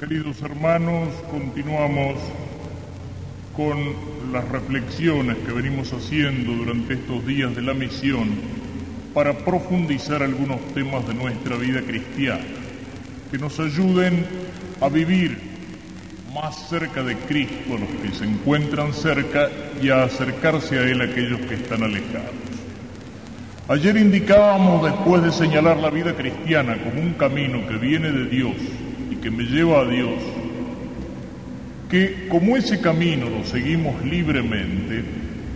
Queridos hermanos, continuamos con las reflexiones que venimos haciendo durante estos días de la misión para profundizar algunos temas de nuestra vida cristiana, que nos ayuden a vivir más cerca de Cristo a los que se encuentran cerca y a acercarse a Él a aquellos que están alejados. Ayer indicábamos, después de señalar la vida cristiana como un camino que viene de Dios, que me lleva a Dios, que como ese camino lo seguimos libremente,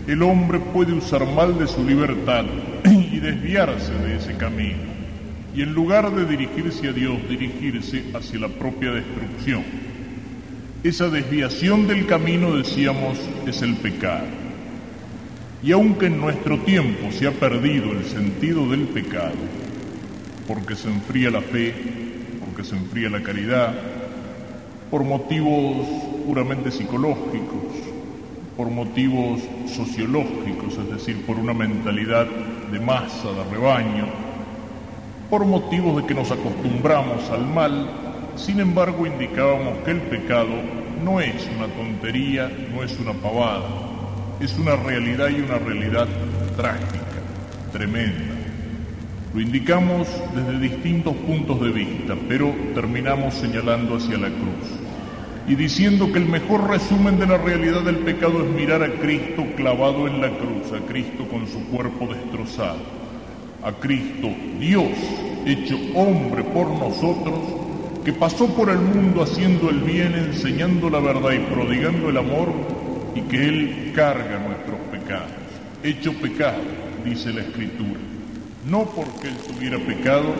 el hombre puede usar mal de su libertad y desviarse de ese camino, y en lugar de dirigirse a Dios, dirigirse hacia la propia destrucción. Esa desviación del camino, decíamos, es el pecado. Y aunque en nuestro tiempo se ha perdido el sentido del pecado, porque se enfría la fe, se enfría la caridad, por motivos puramente psicológicos, por motivos sociológicos, es decir, por una mentalidad de masa, de rebaño, por motivos de que nos acostumbramos al mal, sin embargo indicábamos que el pecado no es una tontería, no es una pavada, es una realidad y una realidad trágica, tremenda. Lo indicamos desde distintos puntos de vista, pero terminamos señalando hacia la cruz. Y diciendo que el mejor resumen de la realidad del pecado es mirar a Cristo clavado en la cruz, a Cristo con su cuerpo destrozado, a Cristo Dios hecho hombre por nosotros, que pasó por el mundo haciendo el bien, enseñando la verdad y prodigando el amor, y que Él carga nuestros pecados, hecho pecado, dice la Escritura no porque Él tuviera pecado,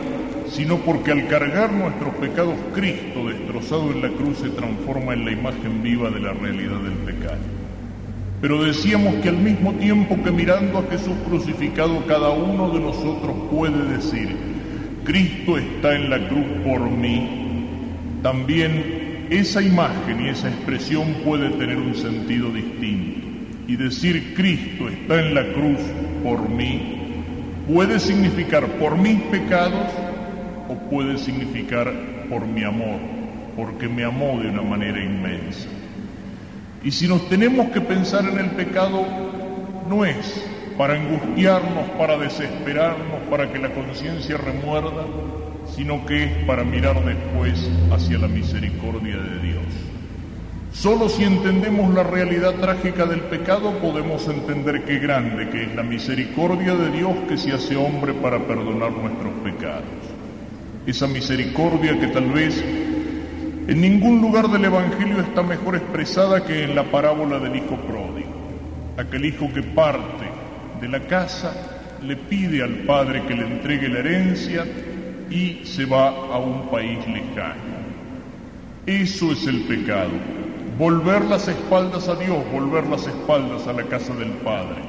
sino porque al cargar nuestros pecados, Cristo destrozado en la cruz se transforma en la imagen viva de la realidad del pecado. Pero decíamos que al mismo tiempo que mirando a Jesús crucificado, cada uno de nosotros puede decir, Cristo está en la cruz por mí, también esa imagen y esa expresión puede tener un sentido distinto. Y decir Cristo está en la cruz por mí puede significar por mis pecados o puede significar por mi amor, porque me amó de una manera inmensa. Y si nos tenemos que pensar en el pecado, no es para angustiarnos, para desesperarnos, para que la conciencia remuerda, sino que es para mirar después hacia la misericordia de Dios. Solo si entendemos la realidad trágica del pecado podemos entender qué grande que es la misericordia de Dios que se hace hombre para perdonar nuestros pecados. Esa misericordia que tal vez en ningún lugar del Evangelio está mejor expresada que en la parábola del Hijo pródigo. Aquel hijo que parte de la casa le pide al Padre que le entregue la herencia y se va a un país lejano. Eso es el pecado volver las espaldas a Dios, volver las espaldas a la casa del Padre,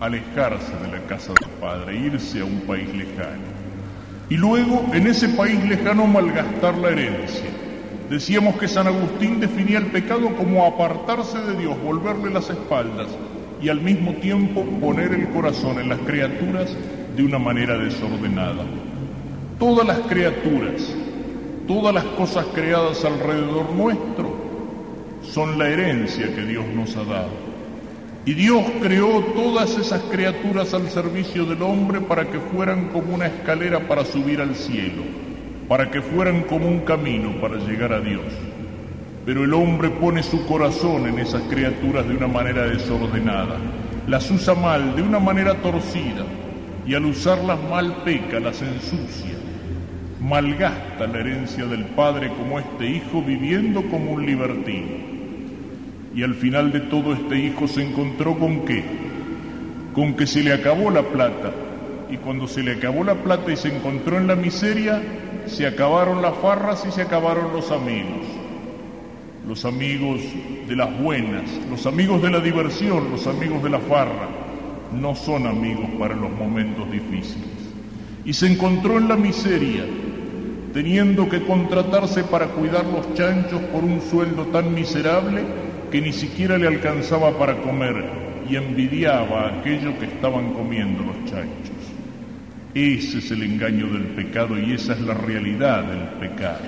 alejarse de la casa del Padre, irse a un país lejano. Y luego en ese país lejano malgastar la herencia. Decíamos que San Agustín definía el pecado como apartarse de Dios, volverle las espaldas y al mismo tiempo poner el corazón en las criaturas de una manera desordenada. Todas las criaturas, todas las cosas creadas alrededor nuestro, son la herencia que Dios nos ha dado. Y Dios creó todas esas criaturas al servicio del hombre para que fueran como una escalera para subir al cielo, para que fueran como un camino para llegar a Dios. Pero el hombre pone su corazón en esas criaturas de una manera desordenada, las usa mal, de una manera torcida, y al usarlas mal peca, las ensucia, malgasta la herencia del Padre como este hijo viviendo como un libertino. Y al final de todo este hijo se encontró con qué? Con que se le acabó la plata. Y cuando se le acabó la plata y se encontró en la miseria, se acabaron las farras y se acabaron los amigos. Los amigos de las buenas, los amigos de la diversión, los amigos de la farra, no son amigos para los momentos difíciles. Y se encontró en la miseria, teniendo que contratarse para cuidar los chanchos por un sueldo tan miserable que ni siquiera le alcanzaba para comer y envidiaba aquello que estaban comiendo los chanchos. Ese es el engaño del pecado y esa es la realidad del pecado.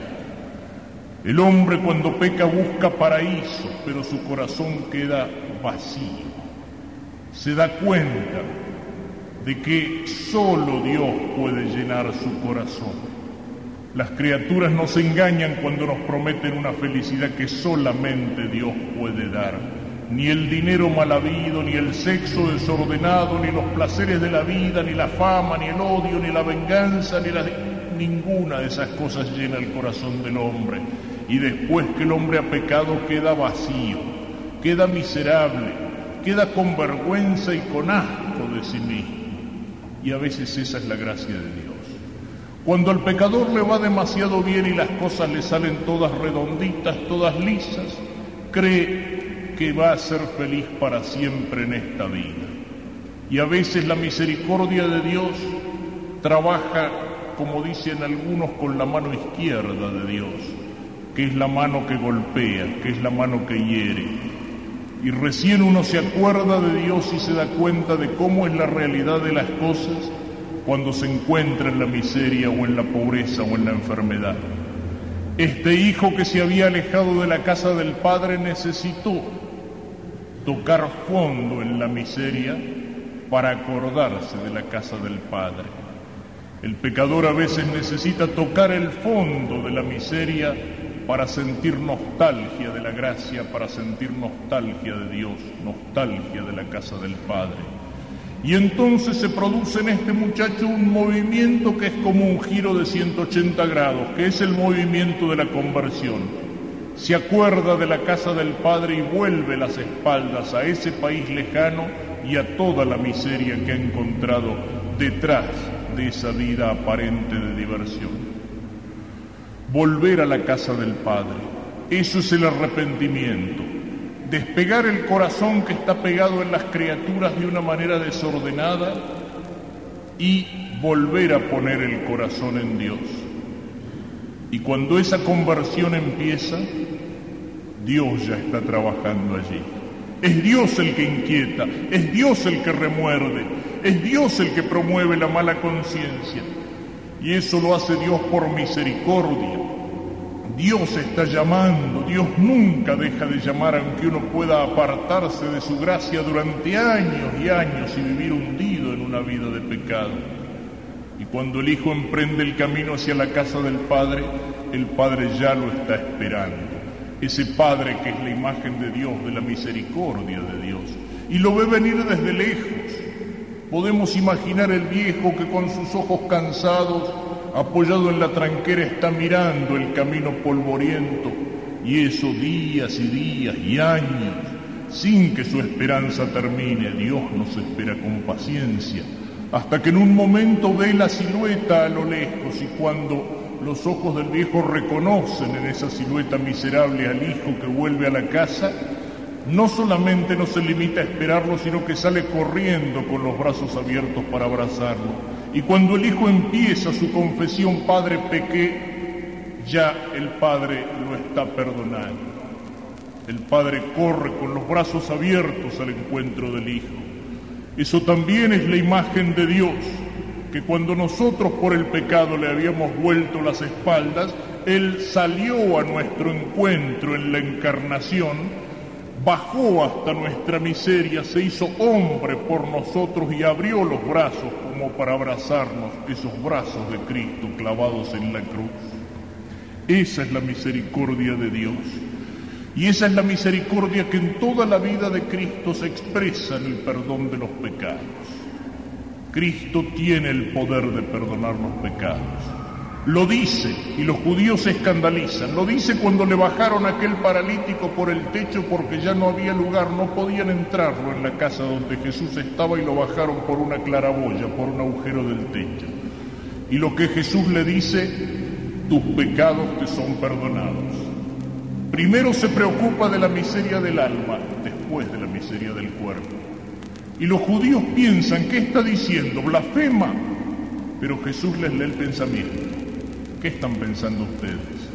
El hombre cuando peca busca paraíso, pero su corazón queda vacío. Se da cuenta de que solo Dios puede llenar su corazón. Las criaturas nos engañan cuando nos prometen una felicidad que solamente Dios puede dar. Ni el dinero mal habido, ni el sexo desordenado, ni los placeres de la vida, ni la fama, ni el odio, ni la venganza, ni la... Ninguna de esas cosas llena el corazón del hombre. Y después que el hombre ha pecado queda vacío, queda miserable, queda con vergüenza y con asco de sí mismo. Y a veces esa es la gracia de Dios. Cuando al pecador le va demasiado bien y las cosas le salen todas redonditas, todas lisas, cree que va a ser feliz para siempre en esta vida. Y a veces la misericordia de Dios trabaja, como dicen algunos, con la mano izquierda de Dios, que es la mano que golpea, que es la mano que hiere. Y recién uno se acuerda de Dios y se da cuenta de cómo es la realidad de las cosas cuando se encuentra en la miseria o en la pobreza o en la enfermedad. Este hijo que se había alejado de la casa del padre necesitó tocar fondo en la miseria para acordarse de la casa del padre. El pecador a veces necesita tocar el fondo de la miseria para sentir nostalgia de la gracia, para sentir nostalgia de Dios, nostalgia de la casa del Padre. Y entonces se produce en este muchacho un movimiento que es como un giro de 180 grados, que es el movimiento de la conversión. Se acuerda de la casa del Padre y vuelve las espaldas a ese país lejano y a toda la miseria que ha encontrado detrás de esa vida aparente de diversión. Volver a la casa del Padre, eso es el arrepentimiento despegar el corazón que está pegado en las criaturas de una manera desordenada y volver a poner el corazón en Dios. Y cuando esa conversión empieza, Dios ya está trabajando allí. Es Dios el que inquieta, es Dios el que remuerde, es Dios el que promueve la mala conciencia. Y eso lo hace Dios por misericordia Dios está llamando, Dios nunca deja de llamar aunque uno pueda apartarse de su gracia durante años y años y vivir hundido en una vida de pecado. Y cuando el Hijo emprende el camino hacia la casa del Padre, el Padre ya lo está esperando. Ese Padre que es la imagen de Dios, de la misericordia de Dios. Y lo ve venir desde lejos. Podemos imaginar el viejo que con sus ojos cansados apoyado en la tranquera, está mirando el camino polvoriento, y eso días y días y años, sin que su esperanza termine. Dios nos espera con paciencia, hasta que en un momento ve la silueta a lo lejos y cuando los ojos del viejo reconocen en esa silueta miserable al hijo que vuelve a la casa, no solamente no se limita a esperarlo, sino que sale corriendo con los brazos abiertos para abrazarlo y cuando el hijo empieza su confesión, Padre, pequé, ya el Padre lo está perdonando. El Padre corre con los brazos abiertos al encuentro del Hijo. Eso también es la imagen de Dios, que cuando nosotros por el pecado le habíamos vuelto las espaldas, Él salió a nuestro encuentro en la encarnación bajó hasta nuestra miseria, se hizo hombre por nosotros y abrió los brazos como para abrazarnos, esos brazos de Cristo clavados en la cruz. Esa es la misericordia de Dios. Y esa es la misericordia que en toda la vida de Cristo se expresa en el perdón de los pecados. Cristo tiene el poder de perdonar los pecados. Lo dice y los judíos se escandalizan. Lo dice cuando le bajaron a aquel paralítico por el techo porque ya no había lugar, no podían entrarlo en la casa donde Jesús estaba y lo bajaron por una claraboya, por un agujero del techo. Y lo que Jesús le dice, tus pecados te son perdonados. Primero se preocupa de la miseria del alma, después de la miseria del cuerpo. Y los judíos piensan, ¿qué está diciendo? Blasfema. Pero Jesús les lee el pensamiento. ¿Qué están pensando ustedes?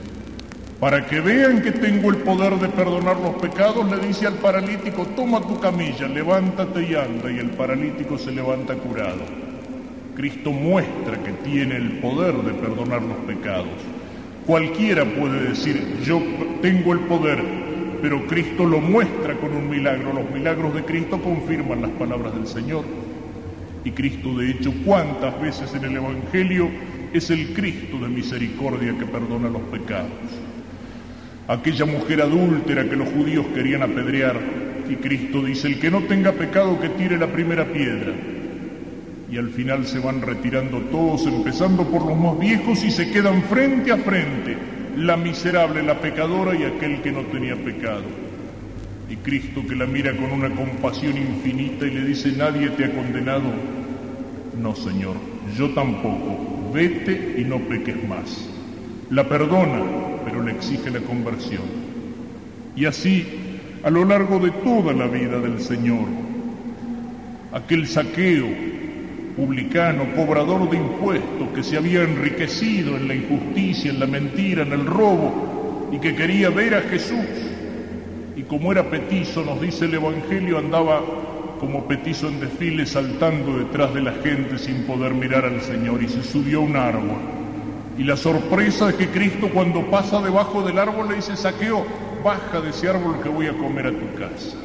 Para que vean que tengo el poder de perdonar los pecados, le dice al paralítico, toma tu camilla, levántate y anda, y el paralítico se levanta curado. Cristo muestra que tiene el poder de perdonar los pecados. Cualquiera puede decir, yo tengo el poder, pero Cristo lo muestra con un milagro. Los milagros de Cristo confirman las palabras del Señor. Y Cristo, de hecho, cuántas veces en el Evangelio es el Cristo de misericordia que perdona los pecados. Aquella mujer adúltera que los judíos querían apedrear, y Cristo dice, el que no tenga pecado que tire la primera piedra. Y al final se van retirando todos, empezando por los más viejos, y se quedan frente a frente, la miserable, la pecadora y aquel que no tenía pecado. Y Cristo que la mira con una compasión infinita y le dice, nadie te ha condenado. No, Señor, yo tampoco. Vete y no peques más. La perdona, pero le exige la conversión. Y así, a lo largo de toda la vida del Señor, aquel saqueo publicano, cobrador de impuestos, que se había enriquecido en la injusticia, en la mentira, en el robo, y que quería ver a Jesús, y como era petizo, nos dice el Evangelio, andaba como petizo en desfile saltando detrás de la gente sin poder mirar al Señor y se subió a un árbol. Y la sorpresa es que Cristo cuando pasa debajo del árbol le dice, saqueo, baja de ese árbol que voy a comer a tu casa.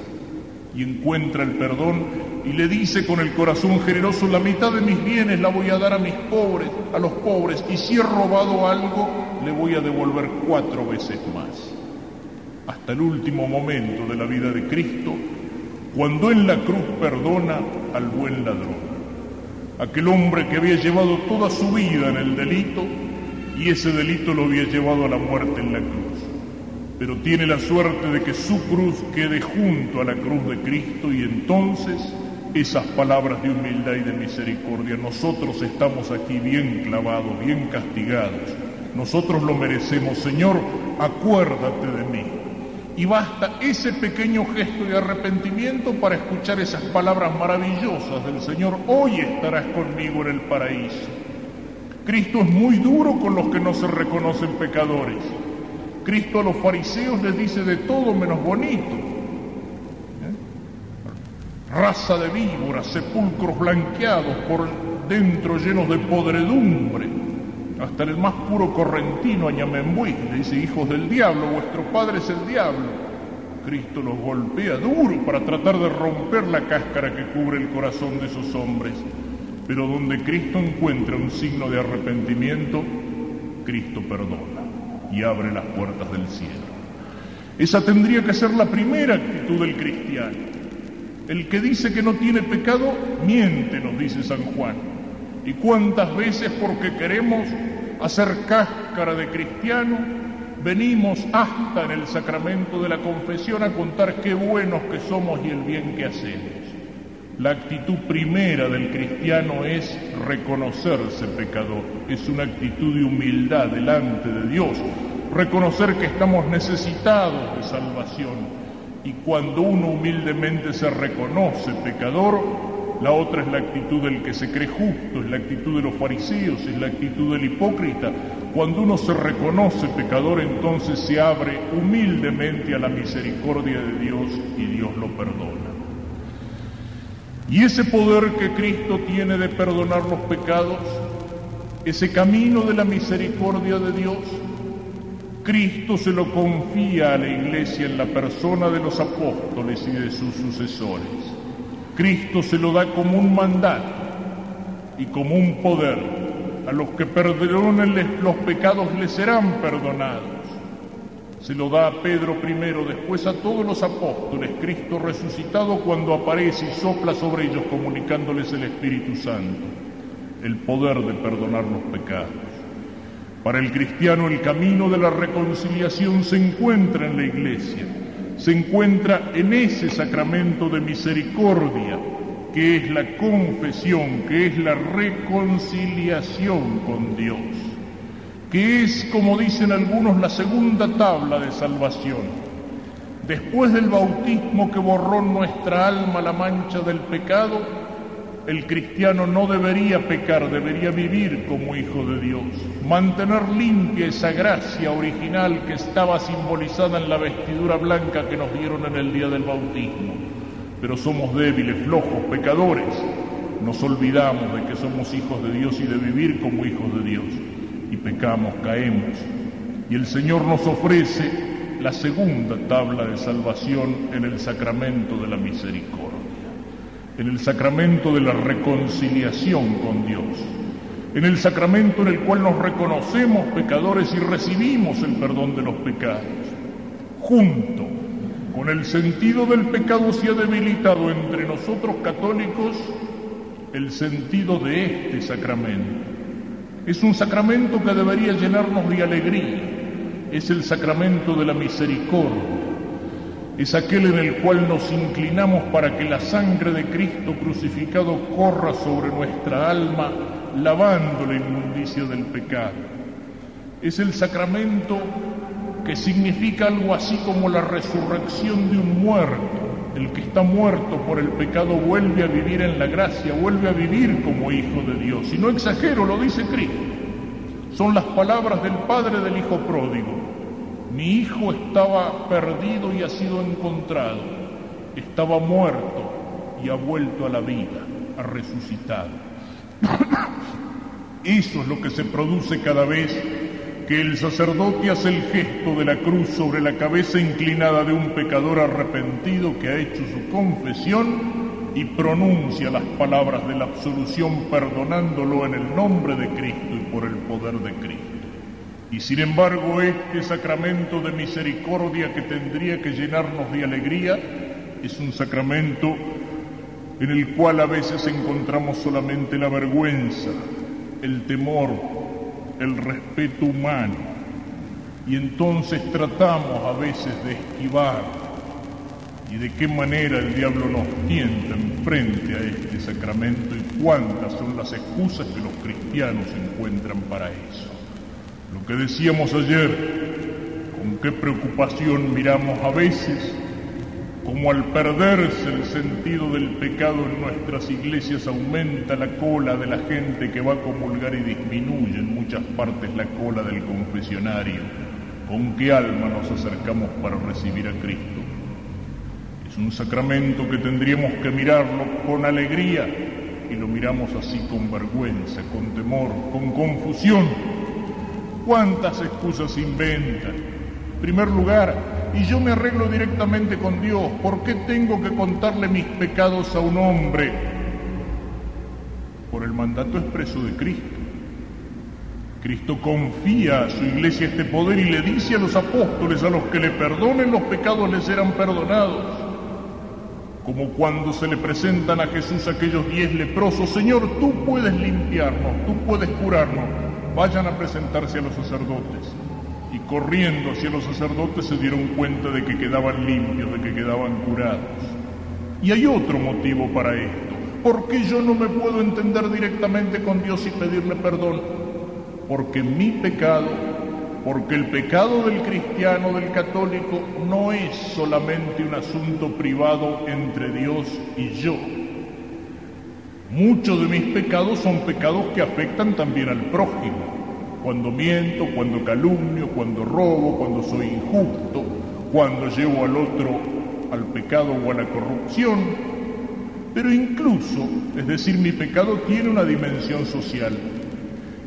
Y encuentra el perdón y le dice con el corazón generoso, la mitad de mis bienes la voy a dar a mis pobres, a los pobres, y si he robado algo, le voy a devolver cuatro veces más hasta el último momento de la vida de Cristo, cuando en la cruz perdona al buen ladrón, aquel hombre que había llevado toda su vida en el delito y ese delito lo había llevado a la muerte en la cruz. Pero tiene la suerte de que su cruz quede junto a la cruz de Cristo y entonces esas palabras de humildad y de misericordia, nosotros estamos aquí bien clavados, bien castigados, nosotros lo merecemos, Señor, acuérdate de mí. Y basta ese pequeño gesto de arrepentimiento para escuchar esas palabras maravillosas del Señor. Hoy estarás conmigo en el paraíso. Cristo es muy duro con los que no se reconocen pecadores. Cristo a los fariseos les dice de todo menos bonito. ¿Eh? Raza de víboras, sepulcros blanqueados por dentro llenos de podredumbre hasta el más puro correntino Añamembuí le dice, hijos del diablo, vuestro padre es el diablo. Cristo los golpea duro para tratar de romper la cáscara que cubre el corazón de esos hombres. Pero donde Cristo encuentra un signo de arrepentimiento, Cristo perdona y abre las puertas del cielo. Esa tendría que ser la primera actitud del cristiano. El que dice que no tiene pecado, miente, nos dice San Juan. ¿Y cuántas veces porque queremos hacer cáscara de cristiano, venimos hasta en el sacramento de la confesión a contar qué buenos que somos y el bien que hacemos? La actitud primera del cristiano es reconocerse pecador, es una actitud de humildad delante de Dios, reconocer que estamos necesitados de salvación. Y cuando uno humildemente se reconoce pecador, la otra es la actitud del que se cree justo, es la actitud de los fariseos, es la actitud del hipócrita. Cuando uno se reconoce pecador, entonces se abre humildemente a la misericordia de Dios y Dios lo perdona. Y ese poder que Cristo tiene de perdonar los pecados, ese camino de la misericordia de Dios, Cristo se lo confía a la iglesia en la persona de los apóstoles y de sus sucesores. Cristo se lo da como un mandato y como un poder. A los que perdonen los pecados les serán perdonados. Se lo da a Pedro primero, después a todos los apóstoles, Cristo resucitado cuando aparece y sopla sobre ellos comunicándoles el Espíritu Santo, el poder de perdonar los pecados. Para el cristiano el camino de la reconciliación se encuentra en la iglesia se encuentra en ese sacramento de misericordia, que es la confesión, que es la reconciliación con Dios, que es, como dicen algunos, la segunda tabla de salvación. Después del bautismo que borró nuestra alma la mancha del pecado, el cristiano no debería pecar, debería vivir como hijo de Dios, mantener limpia esa gracia original que estaba simbolizada en la vestidura blanca que nos dieron en el día del bautismo. Pero somos débiles, flojos, pecadores. Nos olvidamos de que somos hijos de Dios y de vivir como hijos de Dios. Y pecamos, caemos. Y el Señor nos ofrece la segunda tabla de salvación en el sacramento de la misericordia, en el sacramento de la reconciliación con Dios, en el sacramento en el cual nos reconocemos pecadores y recibimos el perdón de los pecados. Junto con el sentido del pecado se ha debilitado entre nosotros católicos el sentido de este sacramento. Es un sacramento que debería llenarnos de alegría. Es el sacramento de la misericordia. Es aquel en el cual nos inclinamos para que la sangre de Cristo crucificado corra sobre nuestra alma, lavando la inmundicia del pecado. Es el sacramento que significa algo así como la resurrección de un muerto el que está muerto por el pecado vuelve a vivir en la gracia, vuelve a vivir como hijo de Dios. Y no exagero, lo dice Cristo. Son las palabras del Padre del Hijo pródigo. Mi hijo estaba perdido y ha sido encontrado. Estaba muerto y ha vuelto a la vida, ha resucitado. Eso es lo que se produce cada vez que el sacerdote hace el gesto de la cruz sobre la cabeza inclinada de un pecador arrepentido que ha hecho su confesión y pronuncia las palabras de la absolución perdonándolo en el nombre de Cristo y por el poder de Cristo. Y sin embargo este sacramento de misericordia que tendría que llenarnos de alegría es un sacramento en el cual a veces encontramos solamente la vergüenza, el temor, el respeto humano y entonces tratamos a veces de esquivar y de qué manera el diablo nos tienta enfrente a este sacramento y cuántas son las excusas que los cristianos encuentran para eso. Lo que decíamos ayer, con qué preocupación miramos a veces como al perderse el sentido del pecado en nuestras iglesias aumenta la cola de la gente que va a comulgar y disminuye en muchas partes la cola del confesionario. ¿Con qué alma nos acercamos para recibir a Cristo? Es un sacramento que tendríamos que mirarlo con alegría y lo miramos así con vergüenza, con temor, con confusión. ¿Cuántas excusas inventan? En primer lugar, y yo me arreglo directamente con Dios. ¿Por qué tengo que contarle mis pecados a un hombre? Por el mandato expreso de Cristo. Cristo confía a su iglesia este poder y le dice a los apóstoles, a los que le perdonen los pecados les serán perdonados. Como cuando se le presentan a Jesús aquellos diez leprosos, Señor, tú puedes limpiarnos, tú puedes curarnos. Vayan a presentarse a los sacerdotes y corriendo hacia los sacerdotes se dieron cuenta de que quedaban limpios, de que quedaban curados. Y hay otro motivo para esto. ¿Por qué yo no me puedo entender directamente con Dios y pedirle perdón? Porque mi pecado, porque el pecado del cristiano, del católico, no es solamente un asunto privado entre Dios y yo. Muchos de mis pecados son pecados que afectan también al prójimo cuando miento, cuando calumnio, cuando robo, cuando soy injusto, cuando llevo al otro al pecado o a la corrupción. Pero incluso, es decir, mi pecado tiene una dimensión social,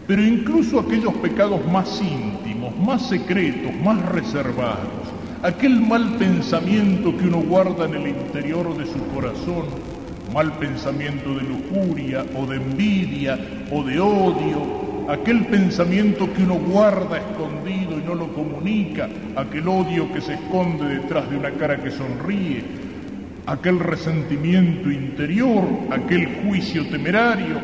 pero incluso aquellos pecados más íntimos, más secretos, más reservados, aquel mal pensamiento que uno guarda en el interior de su corazón, mal pensamiento de lujuria o de envidia o de odio aquel pensamiento que uno guarda escondido y no lo comunica, aquel odio que se esconde detrás de una cara que sonríe, aquel resentimiento interior, aquel juicio temerario,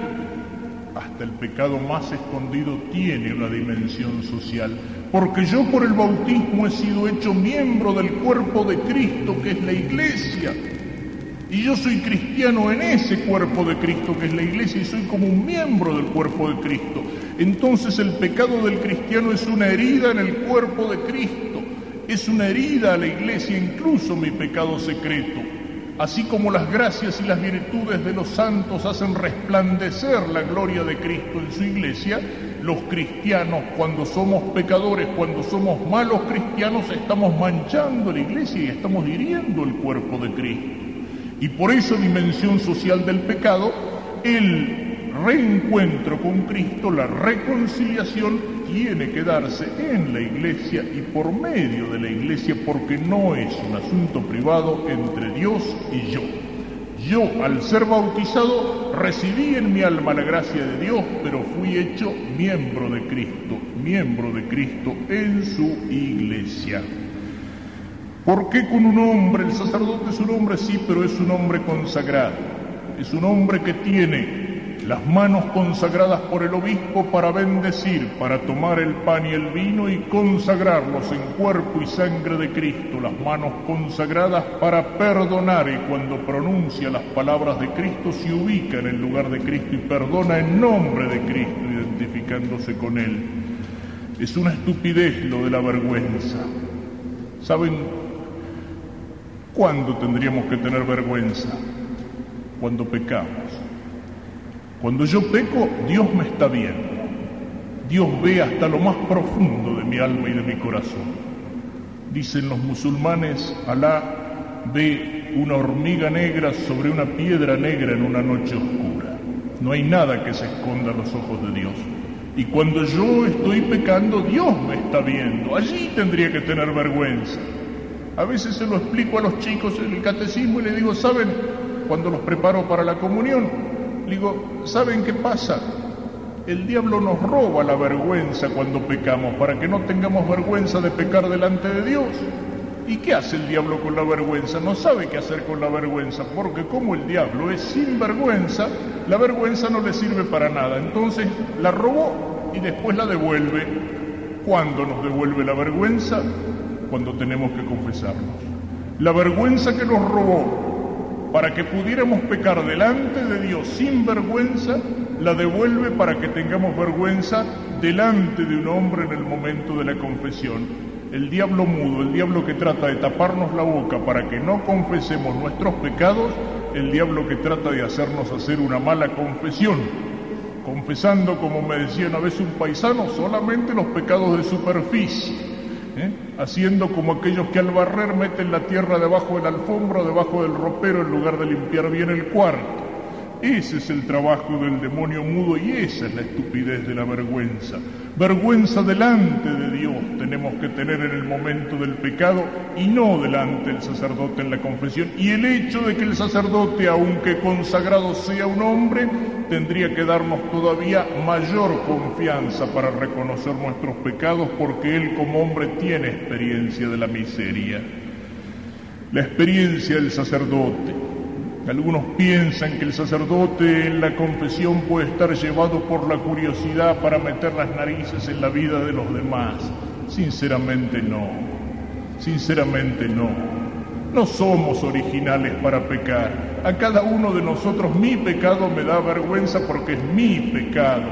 hasta el pecado más escondido tiene una dimensión social, porque yo por el bautismo he sido hecho miembro del cuerpo de Cristo, que es la iglesia. Y yo soy cristiano en ese cuerpo de Cristo que es la iglesia y soy como un miembro del cuerpo de Cristo entonces el pecado del cristiano es una herida en el cuerpo de Cristo, es una herida a la iglesia, incluso mi pecado secreto. Así como las gracias y las virtudes de los santos hacen resplandecer la gloria de Cristo en su iglesia, los cristianos cuando somos pecadores, cuando somos malos cristianos, estamos manchando la iglesia y estamos hiriendo el cuerpo de Cristo. Y por esa dimensión social del pecado, el reencuentro con Cristo, la reconciliación tiene que darse en la iglesia y por medio de la iglesia porque no es un asunto privado entre Dios y yo. Yo, al ser bautizado, recibí en mi alma la gracia de Dios, pero fui hecho miembro de Cristo, miembro de Cristo en su iglesia. ¿Por qué con un hombre? El sacerdote es un hombre, sí, pero es un hombre consagrado. Es un hombre que tiene las manos consagradas por el obispo para bendecir, para tomar el pan y el vino y consagrarlos en cuerpo y sangre de Cristo, las manos consagradas para perdonar y cuando pronuncia las palabras de Cristo se ubica en el lugar de Cristo y perdona en nombre de Cristo, identificándose con Él. Es una estupidez lo de la vergüenza. ¿Saben cuándo tendríamos que tener vergüenza? Cuando pecamos. Cuando yo peco, Dios me está viendo. Dios ve hasta lo más profundo de mi alma y de mi corazón. Dicen los musulmanes, Alá ve una hormiga negra sobre una piedra negra en una noche oscura. No hay nada que se esconda a los ojos de Dios. Y cuando yo estoy pecando, Dios me está viendo. Allí tendría que tener vergüenza. A veces se lo explico a los chicos en el catecismo y les digo, ¿saben? Cuando los preparo para la comunión, digo, ¿saben qué pasa? El diablo nos roba la vergüenza cuando pecamos, para que no tengamos vergüenza de pecar delante de Dios. ¿Y qué hace el diablo con la vergüenza? No sabe qué hacer con la vergüenza, porque como el diablo es sin vergüenza, la vergüenza no le sirve para nada. Entonces la robó y después la devuelve. ¿Cuándo nos devuelve la vergüenza? Cuando tenemos que confesarnos. La vergüenza que nos robó para que pudiéramos pecar delante de Dios sin vergüenza, la devuelve para que tengamos vergüenza delante de un hombre en el momento de la confesión. El diablo mudo, el diablo que trata de taparnos la boca para que no confesemos nuestros pecados, el diablo que trata de hacernos hacer una mala confesión, confesando, como me decía una vez un paisano, solamente los pecados de superficie ¿eh? haciendo como aquellos que al barrer meten la tierra debajo de la alfombra o debajo del ropero en lugar de limpiar bien el cuarto. Ese es el trabajo del demonio mudo y esa es la estupidez de la vergüenza. Vergüenza delante de Dios tenemos que tener en el momento del pecado y no delante del sacerdote en la confesión. Y el hecho de que el sacerdote, aunque consagrado sea un hombre, tendría que darnos todavía mayor confianza para reconocer nuestros pecados porque él como hombre tiene experiencia de la miseria. La experiencia del sacerdote algunos piensan que el sacerdote en la confesión puede estar llevado por la curiosidad para meter las narices en la vida de los demás. Sinceramente no. Sinceramente no. No somos originales para pecar. A cada uno de nosotros mi pecado me da vergüenza porque es mi pecado.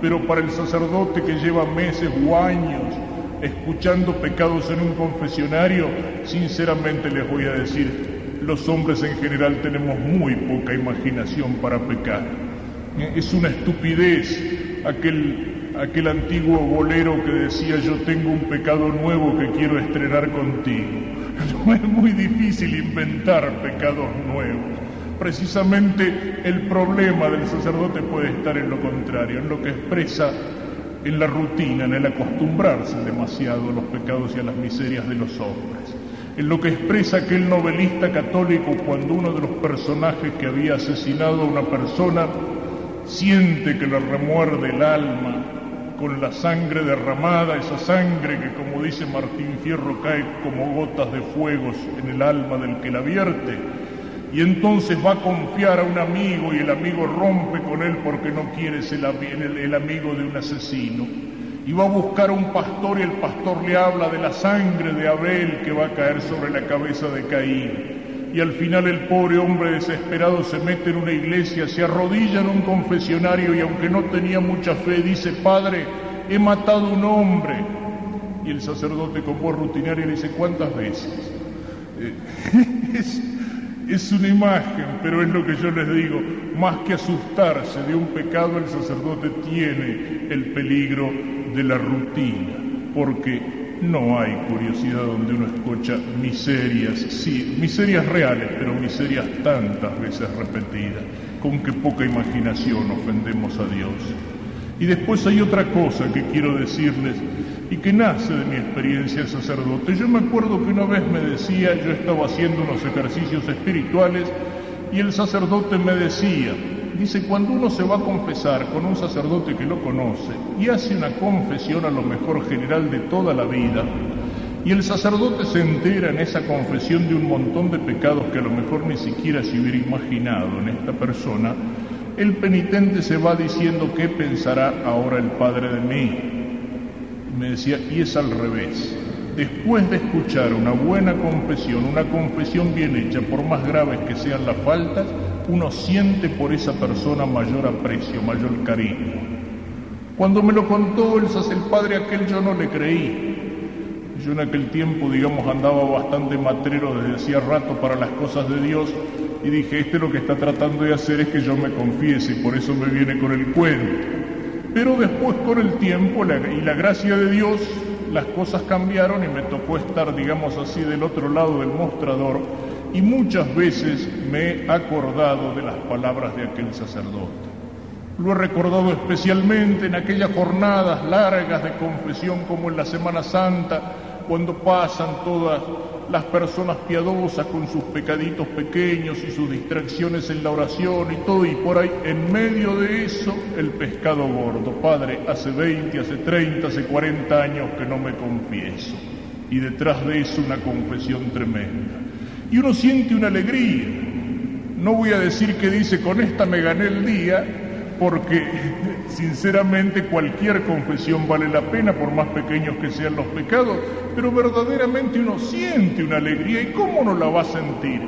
Pero para el sacerdote que lleva meses o años escuchando pecados en un confesionario, sinceramente les voy a decir, los hombres en general tenemos muy poca imaginación para pecar. Es una estupidez aquel, aquel antiguo bolero que decía yo tengo un pecado nuevo que quiero estrenar contigo. Es muy difícil inventar pecados nuevos. Precisamente el problema del sacerdote puede estar en lo contrario, en lo que expresa en la rutina, en el acostumbrarse demasiado a los pecados y a las miserias de los hombres en lo que expresa aquel novelista católico cuando uno de los personajes que había asesinado a una persona siente que le remuerde el alma con la sangre derramada, esa sangre que como dice Martín Fierro cae como gotas de fuego en el alma del que la vierte, y entonces va a confiar a un amigo y el amigo rompe con él porque no quiere ser el amigo de un asesino y va a buscar a un pastor y el pastor le habla de la sangre de Abel que va a caer sobre la cabeza de Caín. Y al final el pobre hombre desesperado se mete en una iglesia, se arrodilla en un confesionario y aunque no tenía mucha fe dice, Padre, he matado un hombre. Y el sacerdote con voz rutinaria le dice, ¿cuántas veces? Eh, es una imagen, pero es lo que yo les digo, más que asustarse de un pecado, el sacerdote tiene el peligro de la rutina, porque no hay curiosidad donde uno escucha miserias, sí, miserias reales, pero miserias tantas veces repetidas, con que poca imaginación ofendemos a Dios. Y después hay otra cosa que quiero decirles y que nace de mi experiencia de sacerdote. Yo me acuerdo que una vez me decía, yo estaba haciendo unos ejercicios espirituales y el sacerdote me decía, dice, cuando uno se va a confesar con un sacerdote que lo conoce y hace una confesión a lo mejor general de toda la vida, y el sacerdote se entera en esa confesión de un montón de pecados que a lo mejor ni siquiera se hubiera imaginado en esta persona, el penitente se va diciendo qué pensará ahora el Padre de mí. me decía, y es al revés. Después de escuchar una buena confesión, una confesión bien hecha, por más graves que sean las faltas, uno siente por esa persona mayor aprecio, mayor cariño. Cuando me lo contó el, el padre aquel, yo no le creí. Yo en aquel tiempo, digamos, andaba bastante matrero desde hacía rato para las cosas de Dios y dije, este lo que está tratando de hacer es que yo me confiese y por eso me viene con el cuento. Pero después con el tiempo y la gracia de Dios, las cosas cambiaron y me tocó estar, digamos así, del otro lado del mostrador y muchas veces me he acordado de las palabras de aquel sacerdote. Lo he recordado especialmente en aquellas jornadas largas de confesión como en la Semana Santa, cuando pasan todas las personas piadosas con sus pecaditos pequeños y sus distracciones en la oración y todo, y por ahí en medio de eso el pescado gordo. Padre, hace 20, hace 30, hace 40 años que no me confieso. Y detrás de eso una confesión tremenda. Y uno siente una alegría. No voy a decir que dice, con esta me gané el día, porque sinceramente cualquier confesión vale la pena, por más pequeños que sean los pecados, pero verdaderamente uno siente una alegría y cómo no la va a sentir.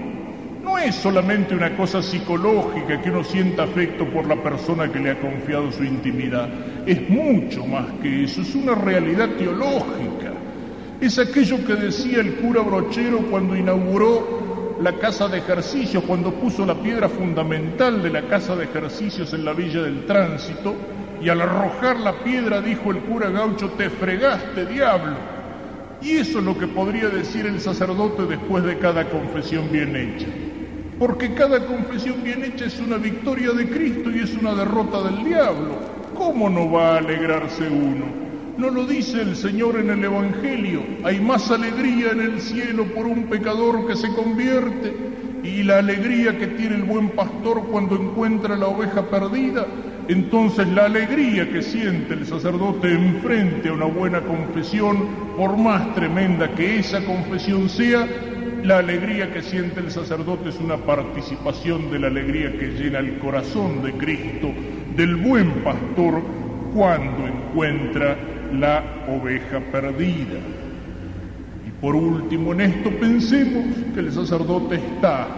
No es solamente una cosa psicológica que uno sienta afecto por la persona que le ha confiado su intimidad, es mucho más que eso, es una realidad teológica. Es aquello que decía el cura Brochero cuando inauguró la casa de ejercicios, cuando puso la piedra fundamental de la casa de ejercicios en la Villa del Tránsito, y al arrojar la piedra dijo el cura gaucho, te fregaste, diablo. Y eso es lo que podría decir el sacerdote después de cada confesión bien hecha. Porque cada confesión bien hecha es una victoria de Cristo y es una derrota del diablo. ¿Cómo no va a alegrarse uno? ¿No lo dice el Señor en el Evangelio? Hay más alegría en el cielo por un pecador que se convierte y la alegría que tiene el buen pastor cuando encuentra la oveja perdida. Entonces la alegría que siente el sacerdote enfrente a una buena confesión, por más tremenda que esa confesión sea, la alegría que siente el sacerdote es una participación de la alegría que llena el corazón de Cristo, del buen pastor, cuando encuentra la oveja perdida. Y por último, en esto pensemos que el sacerdote está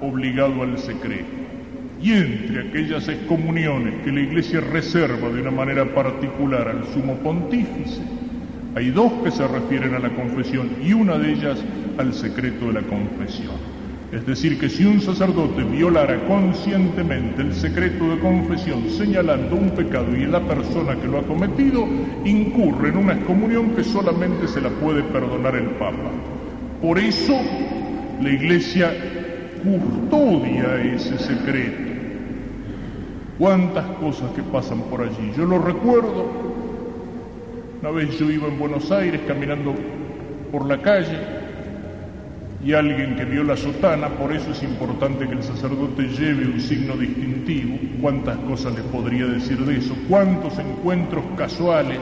obligado al secreto. Y entre aquellas excomuniones que la Iglesia reserva de una manera particular al sumo pontífice, hay dos que se refieren a la confesión y una de ellas al secreto de la confesión. Es decir, que si un sacerdote violara conscientemente el secreto de confesión señalando un pecado y la persona que lo ha cometido, incurre en una excomunión que solamente se la puede perdonar el Papa. Por eso la Iglesia custodia ese secreto. Cuántas cosas que pasan por allí. Yo lo recuerdo. Una vez yo iba en Buenos Aires caminando por la calle y alguien que vio la sotana, por eso es importante que el sacerdote lleve un signo distintivo. ¿Cuántas cosas les podría decir de eso? ¿Cuántos encuentros casuales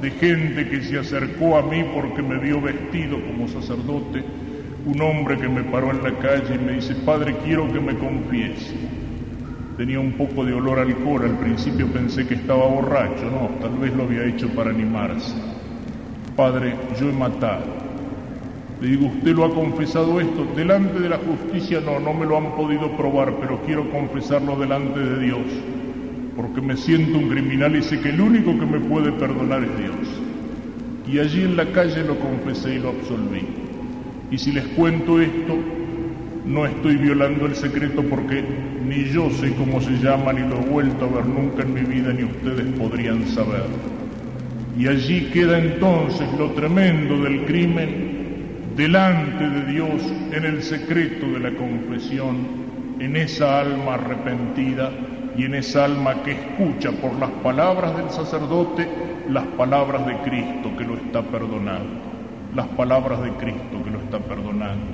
de gente que se acercó a mí porque me vio vestido como sacerdote? Un hombre que me paró en la calle y me dice, Padre, quiero que me confiese. Tenía un poco de olor a alcohol, al principio pensé que estaba borracho, no, tal vez lo había hecho para animarse. Padre, yo he matado le digo, usted lo ha confesado esto delante de la justicia, no, no me lo han podido probar, pero quiero confesarlo delante de Dios, porque me siento un criminal y sé que el único que me puede perdonar es Dios. Y allí en la calle lo confesé y lo absolví. Y si les cuento esto, no estoy violando el secreto porque ni yo sé cómo se llama, ni lo he vuelto a ver nunca en mi vida, ni ustedes podrían saber. Y allí queda entonces lo tremendo del crimen delante de Dios en el secreto de la confesión, en esa alma arrepentida y en esa alma que escucha por las palabras del sacerdote las palabras de Cristo que lo está perdonando, las palabras de Cristo que lo está perdonando,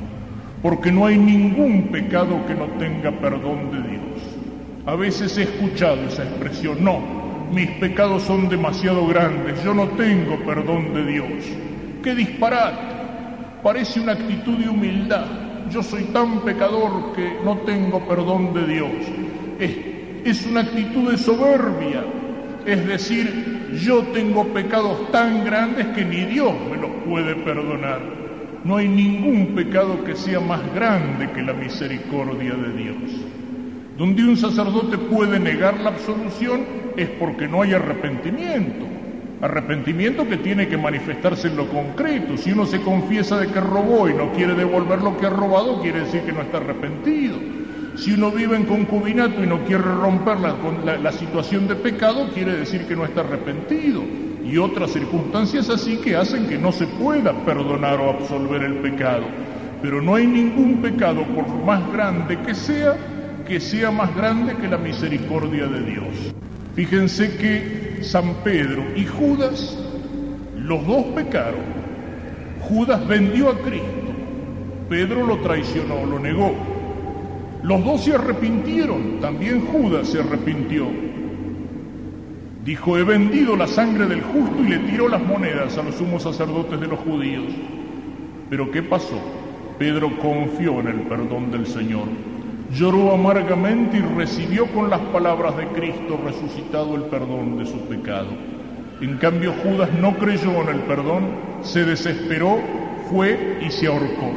porque no hay ningún pecado que no tenga perdón de Dios. A veces he escuchado esa expresión, no, mis pecados son demasiado grandes, yo no tengo perdón de Dios. ¡Qué disparate! Parece una actitud de humildad. Yo soy tan pecador que no tengo perdón de Dios. Es, es una actitud de soberbia. Es decir, yo tengo pecados tan grandes que ni Dios me los puede perdonar. No hay ningún pecado que sea más grande que la misericordia de Dios. Donde un sacerdote puede negar la absolución es porque no hay arrepentimiento. Arrepentimiento que tiene que manifestarse en lo concreto. Si uno se confiesa de que robó y no quiere devolver lo que ha robado, quiere decir que no está arrepentido. Si uno vive en concubinato y no quiere romper la, situación de pecado, quiere decir que no está arrepentido. Y otras circunstancias así que hacen que no se pueda perdonar o absolver el pecado. Pero no hay ningún pecado, por más grande que sea, que sea más grande que la misericordia de Dios. Fíjense que San Pedro y Judas, los dos pecaron. Judas vendió a Cristo, Pedro lo traicionó, lo negó. Los dos se arrepintieron, también Judas se arrepintió. Dijo, he vendido la sangre del justo y le tiró las monedas a los sumos sacerdotes de los judíos. Pero ¿qué pasó? Pedro confió en el perdón del Señor lloró amargamente y recibió con las palabras de Cristo resucitado el perdón de su pecado. En cambio Judas no creyó en el perdón, se desesperó, fue y se ahorcó.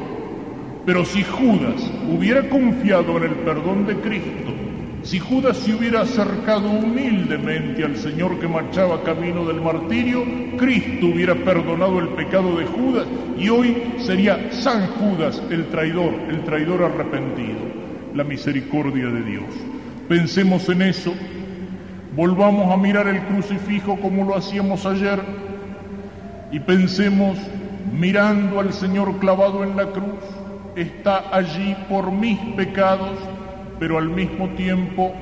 Pero si Judas hubiera confiado en el perdón de Cristo, si Judas se hubiera acercado humildemente al Señor que marchaba camino del martirio, Cristo hubiera perdonado el pecado de Judas y hoy sería San Judas el traidor, el traidor arrepentido la misericordia de Dios. Pensemos en eso, volvamos a mirar el crucifijo como lo hacíamos ayer y pensemos mirando al Señor clavado en la cruz, está allí por mis pecados, pero al mismo tiempo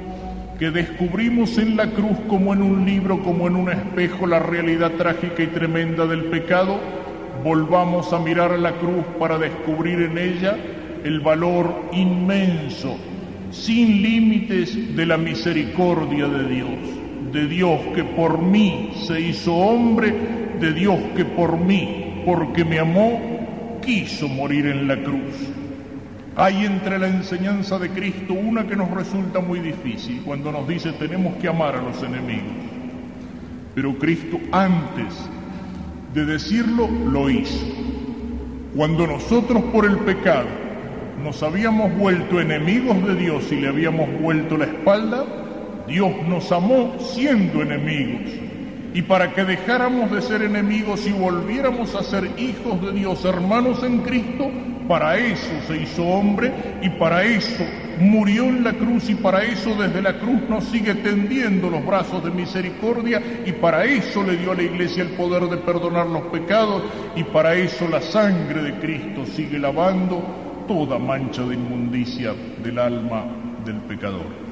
que descubrimos en la cruz como en un libro, como en un espejo, la realidad trágica y tremenda del pecado, volvamos a mirar la cruz para descubrir en ella el valor inmenso, sin límites de la misericordia de Dios, de Dios que por mí se hizo hombre, de Dios que por mí, porque me amó, quiso morir en la cruz. Hay entre la enseñanza de Cristo una que nos resulta muy difícil cuando nos dice tenemos que amar a los enemigos. Pero Cristo antes de decirlo lo hizo. Cuando nosotros por el pecado nos habíamos vuelto enemigos de Dios y le habíamos vuelto la espalda, Dios nos amó siendo enemigos. Y para que dejáramos de ser enemigos y volviéramos a ser hijos de Dios, hermanos en Cristo, para eso se hizo hombre y para eso murió en la cruz y para eso desde la cruz nos sigue tendiendo los brazos de misericordia y para eso le dio a la iglesia el poder de perdonar los pecados y para eso la sangre de Cristo sigue lavando toda mancha de inmundicia del alma del pecador.